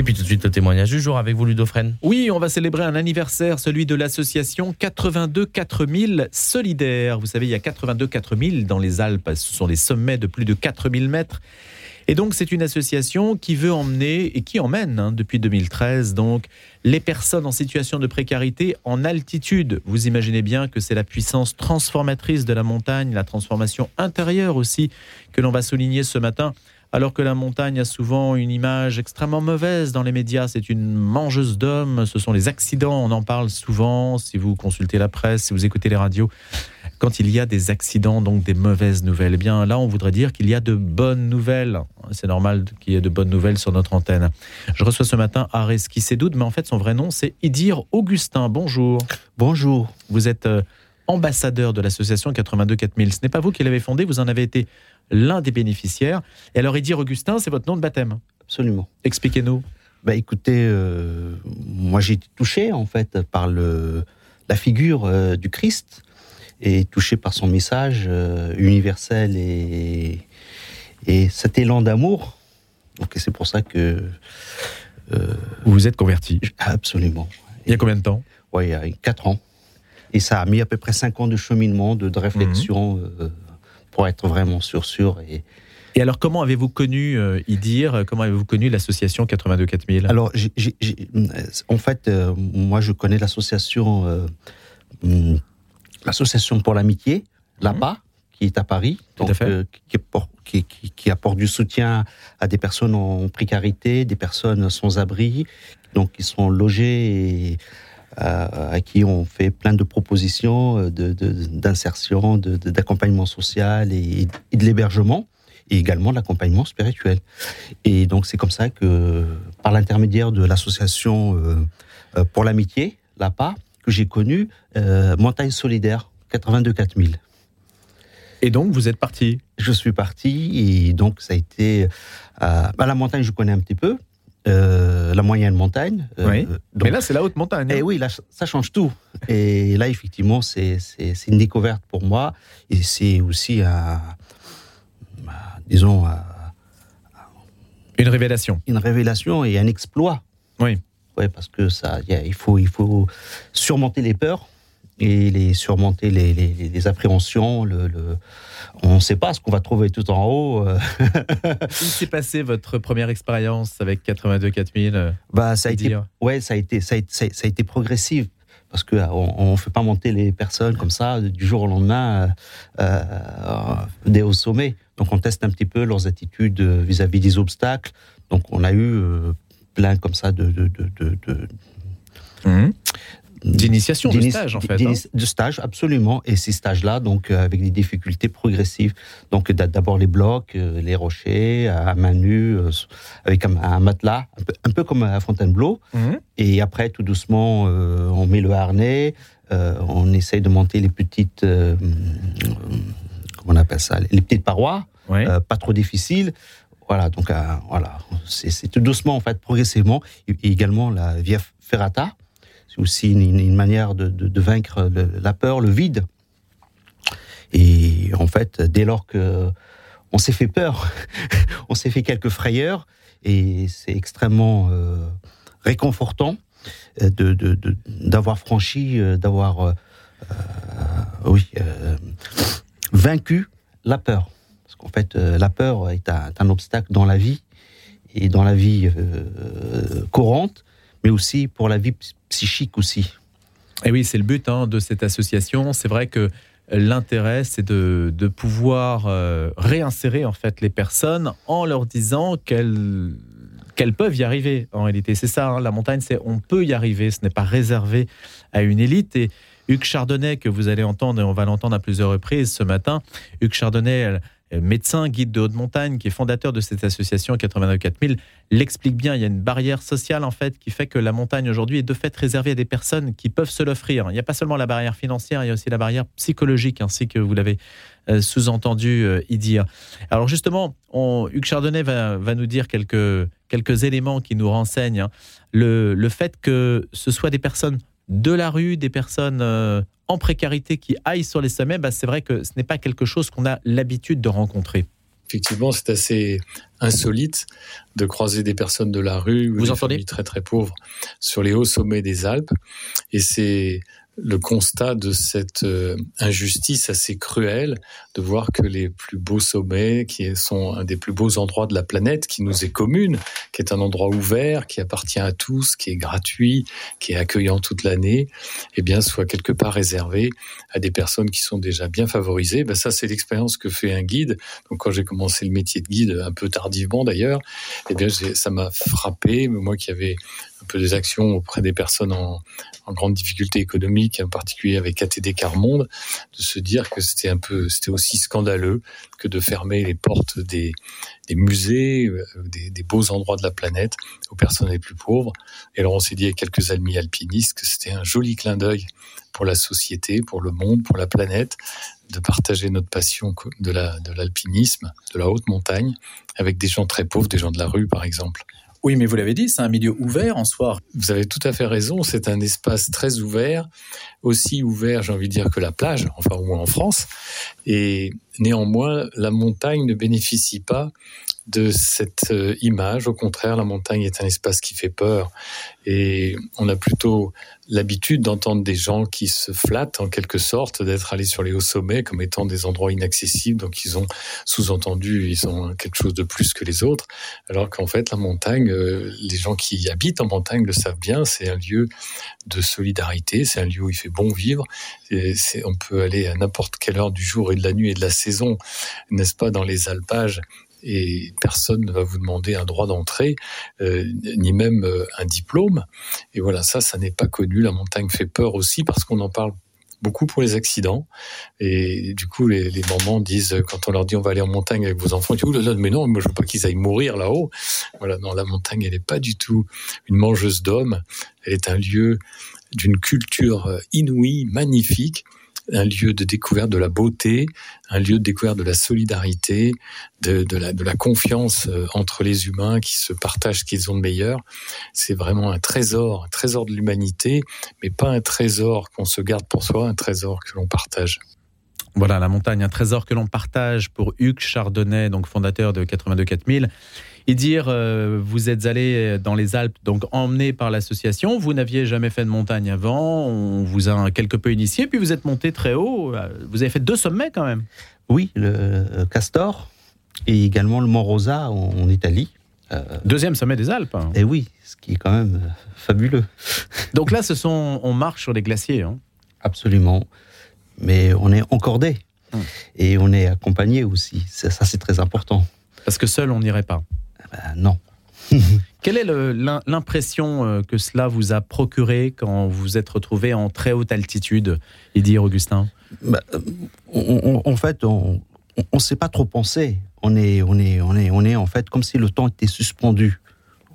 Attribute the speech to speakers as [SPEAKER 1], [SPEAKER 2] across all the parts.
[SPEAKER 1] Et puis tout de suite le témoignage du jour avec vous Ludofren.
[SPEAKER 2] Oui, on va célébrer un anniversaire, celui de l'association 82 4000 solidaires. Vous savez, il y a 82 4000 dans les Alpes, ce sont les sommets de plus de 4000 mètres. Et donc c'est une association qui veut emmener et qui emmène hein, depuis 2013 donc les personnes en situation de précarité en altitude. Vous imaginez bien que c'est la puissance transformatrice de la montagne, la transformation intérieure aussi que l'on va souligner ce matin alors que la montagne a souvent une image extrêmement mauvaise dans les médias. C'est une mangeuse d'hommes, ce sont les accidents, on en parle souvent si vous consultez la presse, si vous écoutez les radios. Quand il y a des accidents, donc des mauvaises nouvelles, eh bien là, on voudrait dire qu'il y a de bonnes nouvelles. C'est normal qu'il y ait de bonnes nouvelles sur notre antenne. Je reçois ce matin Arès qui doute, mais en fait, son vrai nom, c'est Idir Augustin. Bonjour.
[SPEAKER 3] Bonjour.
[SPEAKER 2] Vous êtes euh, ambassadeur de l'association 82 4000. Ce n'est pas vous qui l'avez fondée, vous en avez été l'un des bénéficiaires. Et alors, Idir Augustin, c'est votre nom de baptême
[SPEAKER 3] Absolument.
[SPEAKER 2] Expliquez-nous.
[SPEAKER 3] Bah, écoutez, euh, moi j'ai été touché en fait par le, la figure euh, du Christ et touché par son message euh, universel et, et cet élan d'amour. Donc c'est pour ça que
[SPEAKER 2] vous vous êtes converti.
[SPEAKER 3] Absolument.
[SPEAKER 2] Il y a combien de temps?
[SPEAKER 3] Oui, il y a 4 ans. Et ça a mis à peu près 5 ans de cheminement, de, réflexion mhm. Pour être vraiment sûr, sûr et,
[SPEAKER 2] et alors, comment avez-vous connu euh, IDIR Comment avez-vous connu l'association 82 4000
[SPEAKER 3] Alors, en fait, euh, moi, je connais l'association, euh, hmm, l'association pour l'amitié, l'APA, qui est à Paris,
[SPEAKER 2] donc,
[SPEAKER 3] qui, qui, apporte du soutien à des personnes en précarité, des personnes sans abri, donc qui sont logées et à qui on fait plein de propositions d'insertion, de, d'accompagnement social et de l'hébergement et également l'accompagnement spirituel. Et donc c'est comme ça que, par l'intermédiaire de l'association euh, euh, pour l'amitié, l'APA, que j'ai connu euh, Montagne Solidaire 82 4000.
[SPEAKER 2] Et donc vous êtes parti?
[SPEAKER 3] Je suis parti et donc ça a été bah, la montagne je connais un petit peu. La moyenne montagne.
[SPEAKER 2] oui. Mais là, c'est la haute montagne.
[SPEAKER 3] Et hein. eh oui, là, ça change tout. Et là, effectivement, c'est une découverte pour moi. Et c'est aussi un, disons,
[SPEAKER 2] une révélation.
[SPEAKER 3] Une révélation et un exploit.
[SPEAKER 2] Oui.
[SPEAKER 3] Ouais, parce que ça, il faut, il faut surmonter les peurs et les surmonter les, les, appréhensions. Le, le on ne sait pas ce qu'on va trouver tout en haut.
[SPEAKER 2] Comment s'est passé votre première expérience avec 82 4000
[SPEAKER 3] Bah, ça a été, ouais, ça a été, ça a, ça a été progressif parce qu'on ne fait pas monter les personnes comme ça du jour au lendemain euh, euh dès au sommet. Donc on teste un petit peu leurs attitudes vis-à-vis des obstacles. Donc on a eu euh, plein comme ça de, de, de, de
[SPEAKER 2] mmh. D'initiation, de stage en fait. Hein.
[SPEAKER 3] De stage, absolument. Et ces stages-là, donc euh, avec des difficultés progressives. Donc d'abord les blocs, euh, les rochers, à main nue, euh, avec un, matelas, un peu, comme à Fontainebleau. Mhm. Et après, tout doucement, on met le harnais, on essaye de monter les petites, comment on appelle ça, les petites parois, pas trop difficiles. Voilà, donc voilà, c'est tout doucement en fait, progressivement. Et, également la via ferrata aussi une, manière de, vaincre la peur, le vide. Et en fait, dès lors que on s'est fait peur, on s'est fait quelques frayeurs, et c'est extrêmement euh, réconfortant euh, d'avoir franchi, euh, d'avoir oui, vaincu la peur. Parce qu'en fait, la peur est un, un, obstacle dans la vie, et dans la vie courante, mais aussi pour la vie psychique aussi.
[SPEAKER 2] Et oui, c'est le but hein, de cette association. C'est vrai que l'intérêt, c'est de, pouvoir euh, réinsérer en fait les personnes en leur disant qu'elles peuvent y arriver. En réalité, c'est ça. Hein, la montagne, c'est on peut y arriver. Ce n'est pas réservé à une élite. Et Hugues Chardonnay, que vous allez entendre, et on va l'entendre à plusieurs reprises ce matin, Hugues Chardonnay médecin, guide de haute montagne, qui est fondateur de cette association 89 4000, l'explique bien. Il y a une barrière sociale en fait qui fait que la montagne aujourd'hui est de fait réservée à des personnes qui peuvent se l'offrir. Il n'y a pas seulement la barrière financière, il y a aussi la barrière psychologique, ainsi que vous l'avez euh, sous-entendu euh, y dire. Alors justement, Hugues Chardonnay va, nous dire quelques, quelques éléments qui nous renseignent. Hein. Le, le fait que ce soit des personnes de la rue, des personnes euh, en précarité qui aillent sur les sommets, bah, c'est vrai que ce n'est pas quelque chose qu'on a l'habitude de rencontrer.
[SPEAKER 4] Effectivement, c'est assez insolite de croiser des personnes de la rue ou
[SPEAKER 2] Vous
[SPEAKER 4] des
[SPEAKER 2] entendez?
[SPEAKER 4] familles très très pauvres sur les hauts sommets des Alpes. Et c'est le constat de cette euh, injustice assez cruelle de voir que les plus beaux sommets, qui sont un des plus beaux endroits de la planète, qui nous est commune, qui est un endroit ouvert, qui appartient à tous, qui est gratuit, qui est accueillant toute l'année, eh bien, soit quelque part réservé à des personnes qui sont déjà bien favorisées. Ben, ça, c'est l'expérience que fait un guide. Donc, quand j'ai commencé le métier de guide, un peu tardivement d'ailleurs, eh bien, ça m'a frappé, moi qui avais un peu des actions auprès des personnes en, grande difficulté économique, en particulier avec ATD Carmonde, de se dire que c'était un peu, c'était aussi scandaleux que de fermer les portes des, musées, euh, des, beaux endroits de la planète aux personnes les plus pauvres. Et alors on s'est dit avec quelques amis alpinistes que c'était un joli clin d'œil pour la société, pour le monde, pour la planète, de partager notre passion de l'alpinisme, la, de, de la haute montagne, avec des gens très pauvres, des gens de la rue par exemple.
[SPEAKER 2] Oui, mais vous l'avez dit, c'est un milieu ouvert en soi.
[SPEAKER 4] Vous avez tout à fait raison, c'est un espace très ouvert, aussi ouvert, j'ai envie de dire, que la plage, enfin, ou en France. Et néanmoins, la montagne ne bénéficie pas de cette euh, image. Au contraire, la montagne est un espace qui fait peur. Et on a plutôt l'habitude d'entendre des gens qui se flattent en quelque sorte d'être allés sur les hauts sommets comme étant des endroits inaccessibles. Donc ils ont sous-entendu, ils ont quelque chose de plus que les autres. Alors qu'en fait, la montagne, euh, les gens qui habitent en montagne le savent bien, c'est un lieu de solidarité, c'est un lieu où il fait bon vivre. Et on peut aller à n'importe quelle heure du jour et de la nuit et de la saison, n'est-ce pas, dans les alpages et personne ne va vous demander un droit d'entrée, euh, ni même euh, un diplôme. Et voilà, ça, ça n'est pas connu. La montagne fait peur aussi parce qu'on en parle beaucoup pour les accidents. Et du coup, les, les, mamans disent, quand on leur dit on va aller en montagne avec vos enfants, ils disent, mais non, moi je veux pas qu'ils aillent mourir là-haut. Voilà, non, la montagne, elle n'est pas du tout une mangeuse d'hommes. Elle est un lieu d'une culture euh, inouïe, magnifique un lieu de découverte de la beauté, un lieu de découverte de la solidarité, de, la, la confiance euh, entre les humains qui se partagent ce qu'ils ont de meilleur. C'est vraiment un trésor, un trésor de l'humanité, mais pas un trésor qu'on se garde pour soi, un trésor que l'on partage.
[SPEAKER 2] Voilà, la montagne, un trésor que l'on partage pour Hugues Chardonnay, donc fondateur de 82 4000 et dire euh, vous êtes allé dans les Alpes, donc emmené par l'association, vous n'aviez jamais fait de montagne avant, on vous a quelque peu initié, puis vous êtes monté très haut, euh, vous avez fait deux sommets quand même.
[SPEAKER 3] Oui, le Castor et également le Mont Rosa en, Italie.
[SPEAKER 2] Euh, Deuxième sommet des Alpes. Hein.
[SPEAKER 3] Et oui, ce qui est quand même euh, fabuleux.
[SPEAKER 2] Donc là, ce sont, on marche sur les glaciers. Hein.
[SPEAKER 3] Absolument, mais on est encordé hum. et on est accompagné aussi. Ça, ça c'est très important.
[SPEAKER 2] Parce que seul, on n'irait pas.
[SPEAKER 3] Ben, non.
[SPEAKER 2] Quelle est l'impression euh, que cela vous a procuré quand vous vous êtes retrouvé en très haute altitude, et dire Augustin?
[SPEAKER 3] Bah, on, on, En fait, on ne sait pas trop penser. On est, on, est, on, est, on est en fait comme si le temps était suspendu.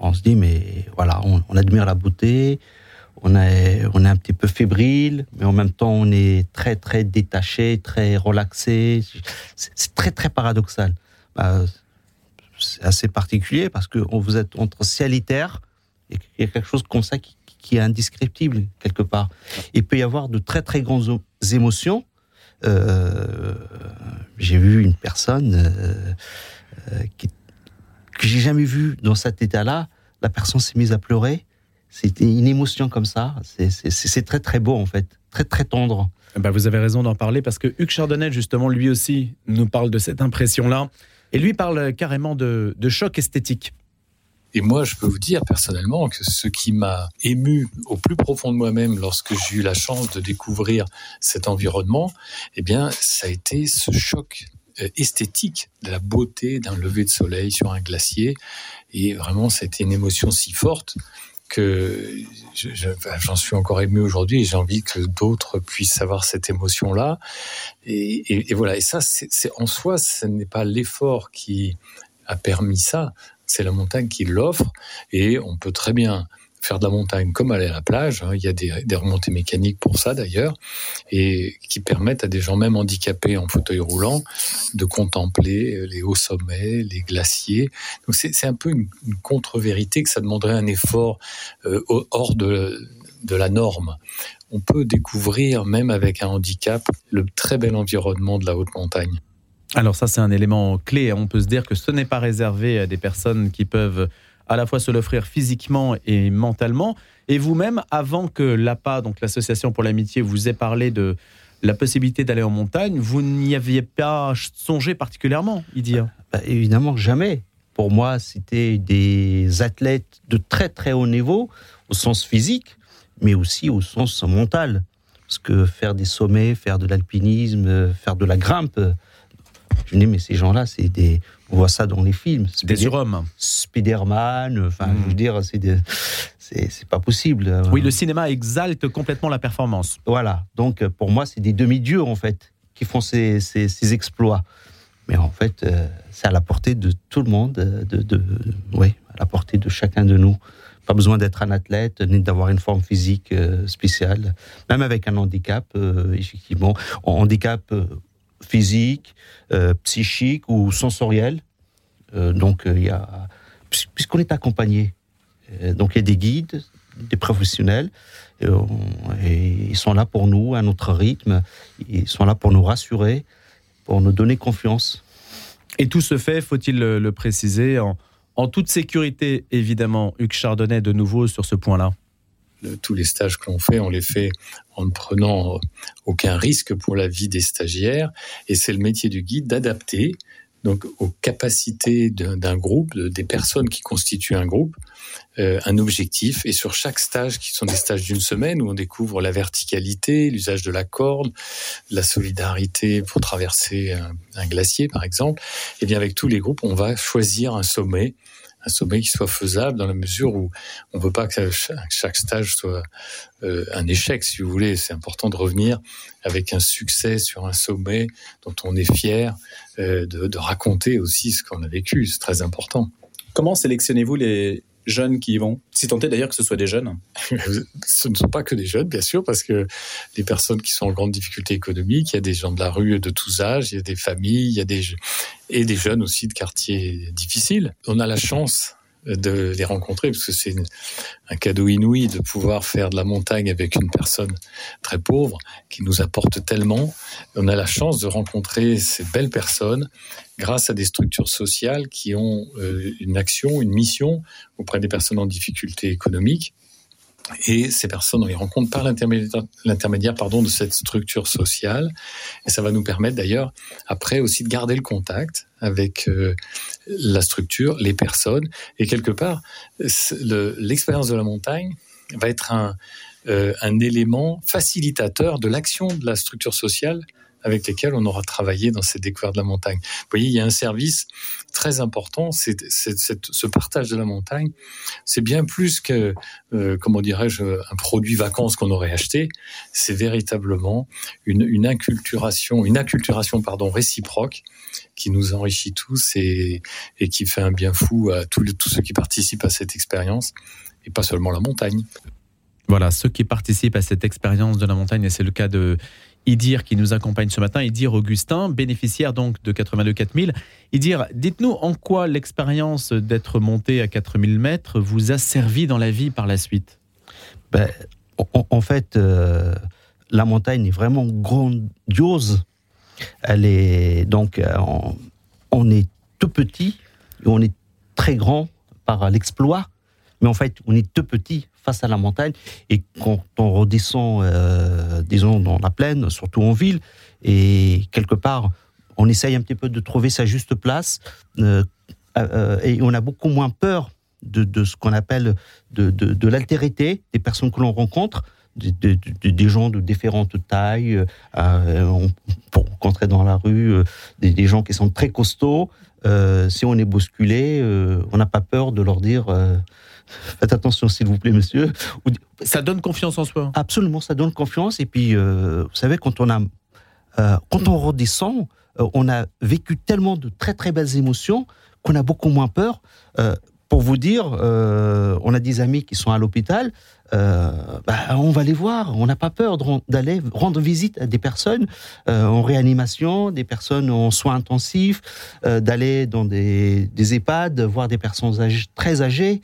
[SPEAKER 3] On se dit, mais voilà, on, on admire la beauté, on est, on est un petit peu fébrile, mais en même temps, on est très, très détaché, très relaxé. C'est très, très paradoxal. Bah, c'est assez particulier parce que vous êtes entre ciel et. Il y a quelque chose comme ça qui, est indescriptible quelque part. Il peut y avoir de très très grandes émotions. Euh, j'ai vu une personne euh, euh, que j'ai jamais vue dans cet état-là. La personne s'est mise à pleurer. C'était une émotion comme ça. C'est très très beau en fait, très très tendre.
[SPEAKER 2] Ben vous avez raison d'en parler parce que Hugues Chardonnay justement lui aussi nous parle de cette impression-là. Et lui parle carrément de, de choc esthétique.
[SPEAKER 4] Et moi, je peux vous dire personnellement que ce qui m'a ému au plus profond de moi-même lorsque j'ai eu la chance de découvrir cet environnement, eh bien, ça a été ce choc euh, esthétique de la beauté d'un lever de soleil sur un glacier. Et vraiment, ça a été une émotion si forte que j'en suis encore ému aujourd'hui et j'ai envie que d'autres puissent avoir cette émotion-là. Et, et, et, voilà, et ça, c'est en soi, ce n'est pas l'effort qui a permis ça, c'est la montagne qui l'offre et on peut très bien faire de la montagne comme aller à la plage. Hein. Il y a des, remontées mécaniques pour ça d'ailleurs, et qui permettent à des gens même handicapés en fauteuil roulant de contempler les hauts sommets, les glaciers. Donc c'est un peu une, contre-vérité que ça demanderait un effort euh, hors de, de la norme. On peut découvrir, même avec un handicap, le très bel environnement de la haute montagne.
[SPEAKER 2] Alors ça, c'est un élément clé. On peut se dire que ce n'est pas réservé à des personnes qui peuvent à la fois se l'offrir physiquement et mentalement. Et vous-même, avant que l'APA, donc l'Association pour l'amitié, vous ait parlé de la possibilité d'aller en montagne, vous n'y aviez pas songé particulièrement, Idir
[SPEAKER 3] bah, Évidemment, jamais. Pour moi, c'était des athlètes de très très haut niveau, au sens physique, mais aussi au sens mental. Parce que faire des sommets, faire de l'alpinisme, faire de la grimpe, je dis, mais ces gens-là, c'est des. On voit ça dans les films.
[SPEAKER 2] Spider des surhommes.
[SPEAKER 3] Spider-Man, enfin, je veux mm. dire, c'est c'est pas possible.
[SPEAKER 2] Oui, le cinéma exalte complètement la performance.
[SPEAKER 3] Voilà. Donc, pour moi, c'est des demi-dieux, en fait, qui font ces, ces, exploits. Mais en fait, euh, c'est à la portée de tout le monde, de, de, oui, à la portée de chacun de nous. Pas besoin d'être un athlète, ni d'avoir une forme physique euh, spéciale. Même avec un handicap, euh, effectivement. Handicap physique, euh, psychique ou sensoriel. Euh, donc, il y a, puisqu'on est accompagné, euh, donc il y a des guides, des professionnels, et, ils sont là pour nous, à notre rythme, ils sont là pour nous rassurer, pour nous donner confiance.
[SPEAKER 2] Et tout se fait, faut-il le, préciser, en, en toute sécurité, évidemment. Hugues Chardonnay, de nouveau, sur ce point-là
[SPEAKER 4] tous les stages que l'on fait, on les fait en ne prenant aucun risque pour la vie des stagiaires. Et c'est le métier du guide d'adapter donc aux capacités d'un groupe, des personnes qui constituent un groupe, euh, un objectif. Et sur chaque stage, qui sont des stages d'une semaine, où on découvre la verticalité, l'usage de la corde, la solidarité pour traverser un, un glacier, par exemple, et eh bien avec tous les groupes, on va choisir un sommet un sommet qui soit faisable dans la mesure où on ne veut pas que chaque stage soit euh, un échec, si vous voulez. C'est important de revenir avec un succès sur un sommet dont on est fier, euh, de, de raconter aussi ce qu'on a vécu. C'est très important.
[SPEAKER 2] Comment sélectionnez-vous les, jeunes qui y vont Si est d'ailleurs que ce soit des jeunes.
[SPEAKER 4] ce ne sont pas que des jeunes, bien sûr, parce que des personnes qui sont en grande difficulté économique, il y a des gens de la rue de tous âges, il y a des familles, il y a des et des jeunes aussi de quartiers difficiles. On a la chance de les rencontrer, parce que c'est un cadeau inouï de pouvoir faire de la montagne avec une personne très pauvre qui nous apporte tellement. On a la chance de rencontrer ces belles personnes grâce à des structures sociales qui ont euh, une action, une mission auprès des personnes en difficulté économique et ces personnes, on les rencontre par l'intermédiaire pardon, de cette structure sociale. Et ça va nous permettre d'ailleurs, après aussi, de garder le contact avec euh, la structure, les personnes. Et quelque part, l'expérience de la montagne va être un, euh, un élément facilitateur de l'action de la structure sociale avec lesquels on aura travaillé dans ces découvertes de la montagne. Vous voyez, il y a un service très important, c'est ce partage de la montagne. C'est bien plus que, euh, comment dirais-je, un produit vacances qu'on aurait acheté. C'est véritablement une, une, inculturation, une acculturation pardon réciproque qui nous enrichit tous et, et qui fait un bien fou à tous, tous ceux qui participent à cette expérience et pas seulement la montagne.
[SPEAKER 2] Voilà, ceux qui participent à cette expérience de la montagne, et c'est le cas de Idir qui nous accompagne ce matin, Idir Augustin, bénéficiaire donc de 82 4000. Idir, dites-nous en quoi l'expérience d'être monté à 4000 mètres vous a servi dans la vie par la suite?
[SPEAKER 3] Ben, en, fait, euh, la montagne est vraiment grandiose. Elle est donc, euh, on, est tout petit et on est très grand par l'exploit, mais en fait, on est tout petit face à la montagne. Et quand on redescend, euh, disons, dans la plaine, surtout en ville, et quelque part, on essaye un petit peu de trouver sa juste place, euh, et on a beaucoup moins peur de, ce qu'on appelle de, l'altérité des personnes que l'on rencontre. Des gens de différentes tailles, on peut rencontrer dans la rue des, gens qui sont très costauds. si on est bousculé, on n'a pas peur de leur dire Faites attention, s'il vous plaît, monsieur.
[SPEAKER 2] Ça donne confiance en soi.
[SPEAKER 3] Absolument, ça donne confiance. Et puis, euh, vous savez, quand on a, euh, quand on redescend, euh, on a vécu tellement de très très belles émotions qu'on a beaucoup moins peur. Pour vous dire, euh, on a des amis qui sont à l'hôpital. Euh, bah, on va les voir. On n'a pas peur d'aller rendre visite à des personnes euh, en réanimation, des personnes en soins intensifs, d'aller dans des, des, EHPAD, voir des personnes âgées, très âgées.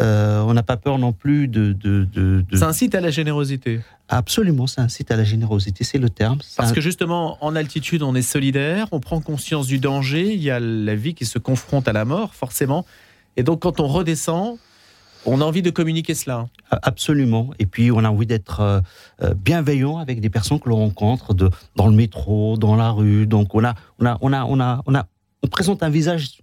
[SPEAKER 3] On n'a pas peur non plus de. de, de, de...
[SPEAKER 2] C'est un site à la générosité.
[SPEAKER 3] Absolument, un site à la générosité, c'est le terme.
[SPEAKER 2] Parce
[SPEAKER 3] un...
[SPEAKER 2] que justement, en altitude, on est solidaire, on prend conscience du danger, il y a la vie qui se confronte à la mort, forcément. Et donc, quand on redescend, on a envie de communiquer cela.
[SPEAKER 3] Absolument. Et puis, on a envie d'être euh, bienveillant avec des personnes que l'on rencontre de, dans le métro, dans la rue. Donc, on a, on a, on a, on a, on a, on présente un visage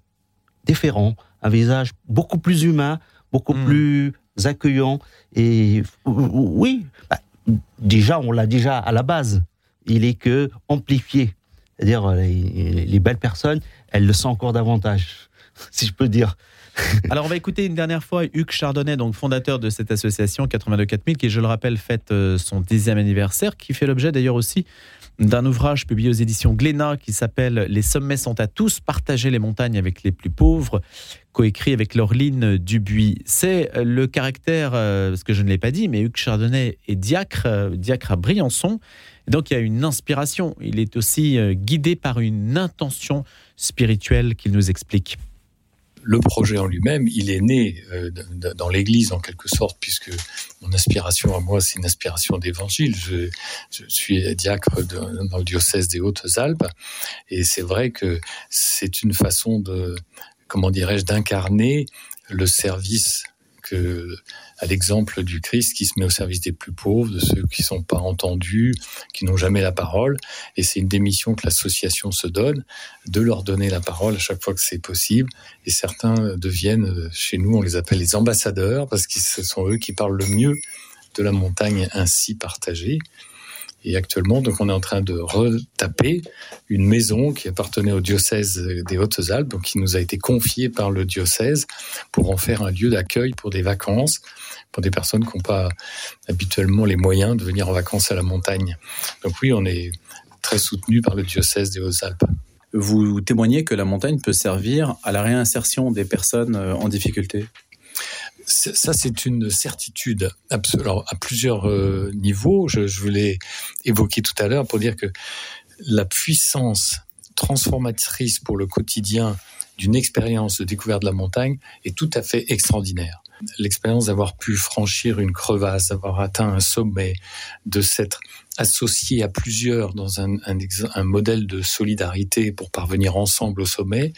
[SPEAKER 3] différent, un visage beaucoup plus humain, beaucoup mmh. plus accueillant. Et oui, bah, déjà, on l'a déjà à la base. Il est que amplifié. C'est-à-dire, les, les, belles personnes, elles le sont encore davantage, si je peux dire.
[SPEAKER 2] Alors, on va écouter une dernière fois Hugues Chardonnay, donc fondateur de cette association 82 4000, qui, je le rappelle, fête euh, son dixième anniversaire, qui fait l'objet d'ailleurs aussi d'un ouvrage publié aux éditions Glénat qui s'appelle Les sommets sont à tous, partager les montagnes avec les plus pauvres, coécrit avec Laureline Dubuis. C'est le caractère, euh, parce que je ne l'ai pas dit, mais Hugues Chardonnay est diacre, euh, diacre à Briançon. Donc il y a une inspiration. Il est aussi guidé par une intention spirituelle qu'il nous explique
[SPEAKER 4] le projet en lui-même, il est né euh, dans l'Église en quelque sorte, puisque mon aspiration à moi, c'est une aspiration d'évangile. Je, suis diacre dans le diocèse des Hautes-Alpes, et c'est vrai que c'est une façon de, comment dirais-je, d'incarner le service à l'exemple du Christ qui se met au service des plus pauvres, de ceux qui ne sont pas entendus, qui n'ont jamais la parole. Et c'est une démission que l'association se donne, de leur donner la parole à chaque fois que c'est possible. Et certains deviennent, chez nous, on les appelle les ambassadeurs, parce que ce sont eux qui parlent le mieux de la montagne ainsi partagée. Et actuellement, donc, on est en train de retaper une maison qui appartenait au diocèse des Hautes-Alpes, qui nous a été confiée par le diocèse pour en faire un lieu d'accueil pour des vacances, pour des personnes qui n'ont pas habituellement les moyens de venir en vacances à la montagne. Donc oui, on est très soutenu par le diocèse des Hautes-Alpes.
[SPEAKER 5] Vous témoignez que la montagne peut servir à la réinsertion des personnes euh, en difficulté?
[SPEAKER 4] Ça, c'est une certitude alors, à plusieurs euh, niveaux. Je, l'ai évoqué tout à l'heure pour dire que la puissance transformatrice pour le quotidien d'une expérience de découverte de la montagne est tout à fait extraordinaire. L'expérience d'avoir pu franchir une crevasse, d'avoir atteint un sommet, de s'être associé à plusieurs dans un, modèle de solidarité pour parvenir ensemble au sommet,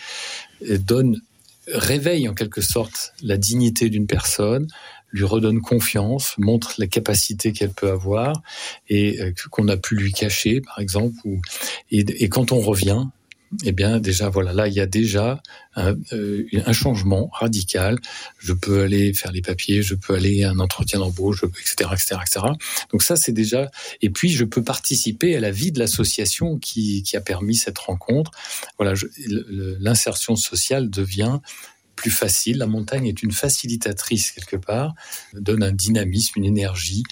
[SPEAKER 4] donne réveille en quelque sorte la dignité d'une personne, lui redonne confiance, montre la capacité qu'elle peut avoir et euh, qu'on a pu lui cacher, par exemple. Ou, et, et, quand on revient, eh bien déjà voilà, là il y a déjà un, euh, un, changement radical. Je peux aller faire les papiers, je peux aller à un entretien d'embauche, etc., etc., etc. Donc ça c'est déjà. Et puis je peux participer à la vie de l'association qui, qui a permis cette rencontre. Voilà, l'insertion sociale devient plus facile. La montagne est une facilitatrice quelque part, donne un dynamisme, une énergie,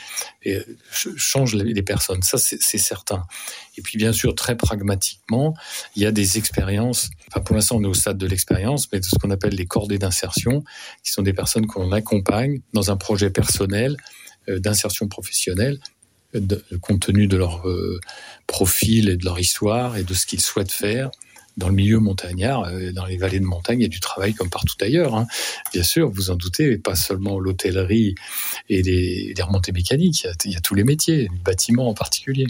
[SPEAKER 4] et change les personnes. Ça, c'est certain. Et puis, bien sûr, très pragmatiquement, il y a des expériences. Enfin, pour l'instant, on est au stade de l'expérience, mais de ce qu'on appelle les cordées d'insertion, qui sont des personnes qu'on accompagne dans un projet personnel euh, d'insertion professionnelle compte tenu de leur euh, profil et de leur histoire et de ce qu'ils souhaitent faire dans le milieu montagnard, euh, dans les vallées de montagne, il y a du travail comme partout ailleurs. Hein. Bien sûr, vous en doutez, pas seulement l'hôtellerie et les, remontées mécaniques, il y, a, il y, a, tous les métiers, le bâtiment en particulier.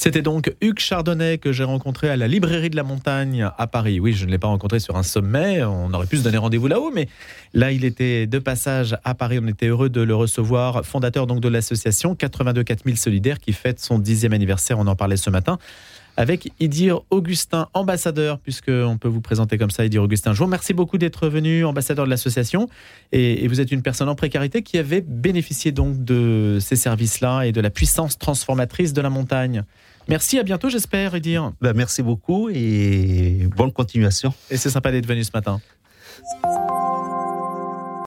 [SPEAKER 2] C'était donc Hugues Chardonnay que j'ai rencontré à la librairie de la montagne à Paris. Oui, je ne l'ai pas rencontré sur un sommet, on aurait pu se donner rendez-vous là-haut, mais là il était de passage à Paris, on était heureux de le recevoir, fondateur donc de l'association 82 4000 Solidaires qui fête son dixième anniversaire, on en parlait ce matin avec Idir Augustin, ambassadeur, puisqu'on peut vous présenter comme ça, Idir Augustin. Je vous remercie beaucoup d'être venu, ambassadeur de l'association, et, et, vous êtes une personne en précarité qui avait bénéficié donc de ces services-là et de la puissance transformatrice de la montagne. Merci, à bientôt, j'espère, Idir.
[SPEAKER 3] Ben, merci beaucoup et bonne continuation.
[SPEAKER 2] Et c'est sympa d'être venu ce matin.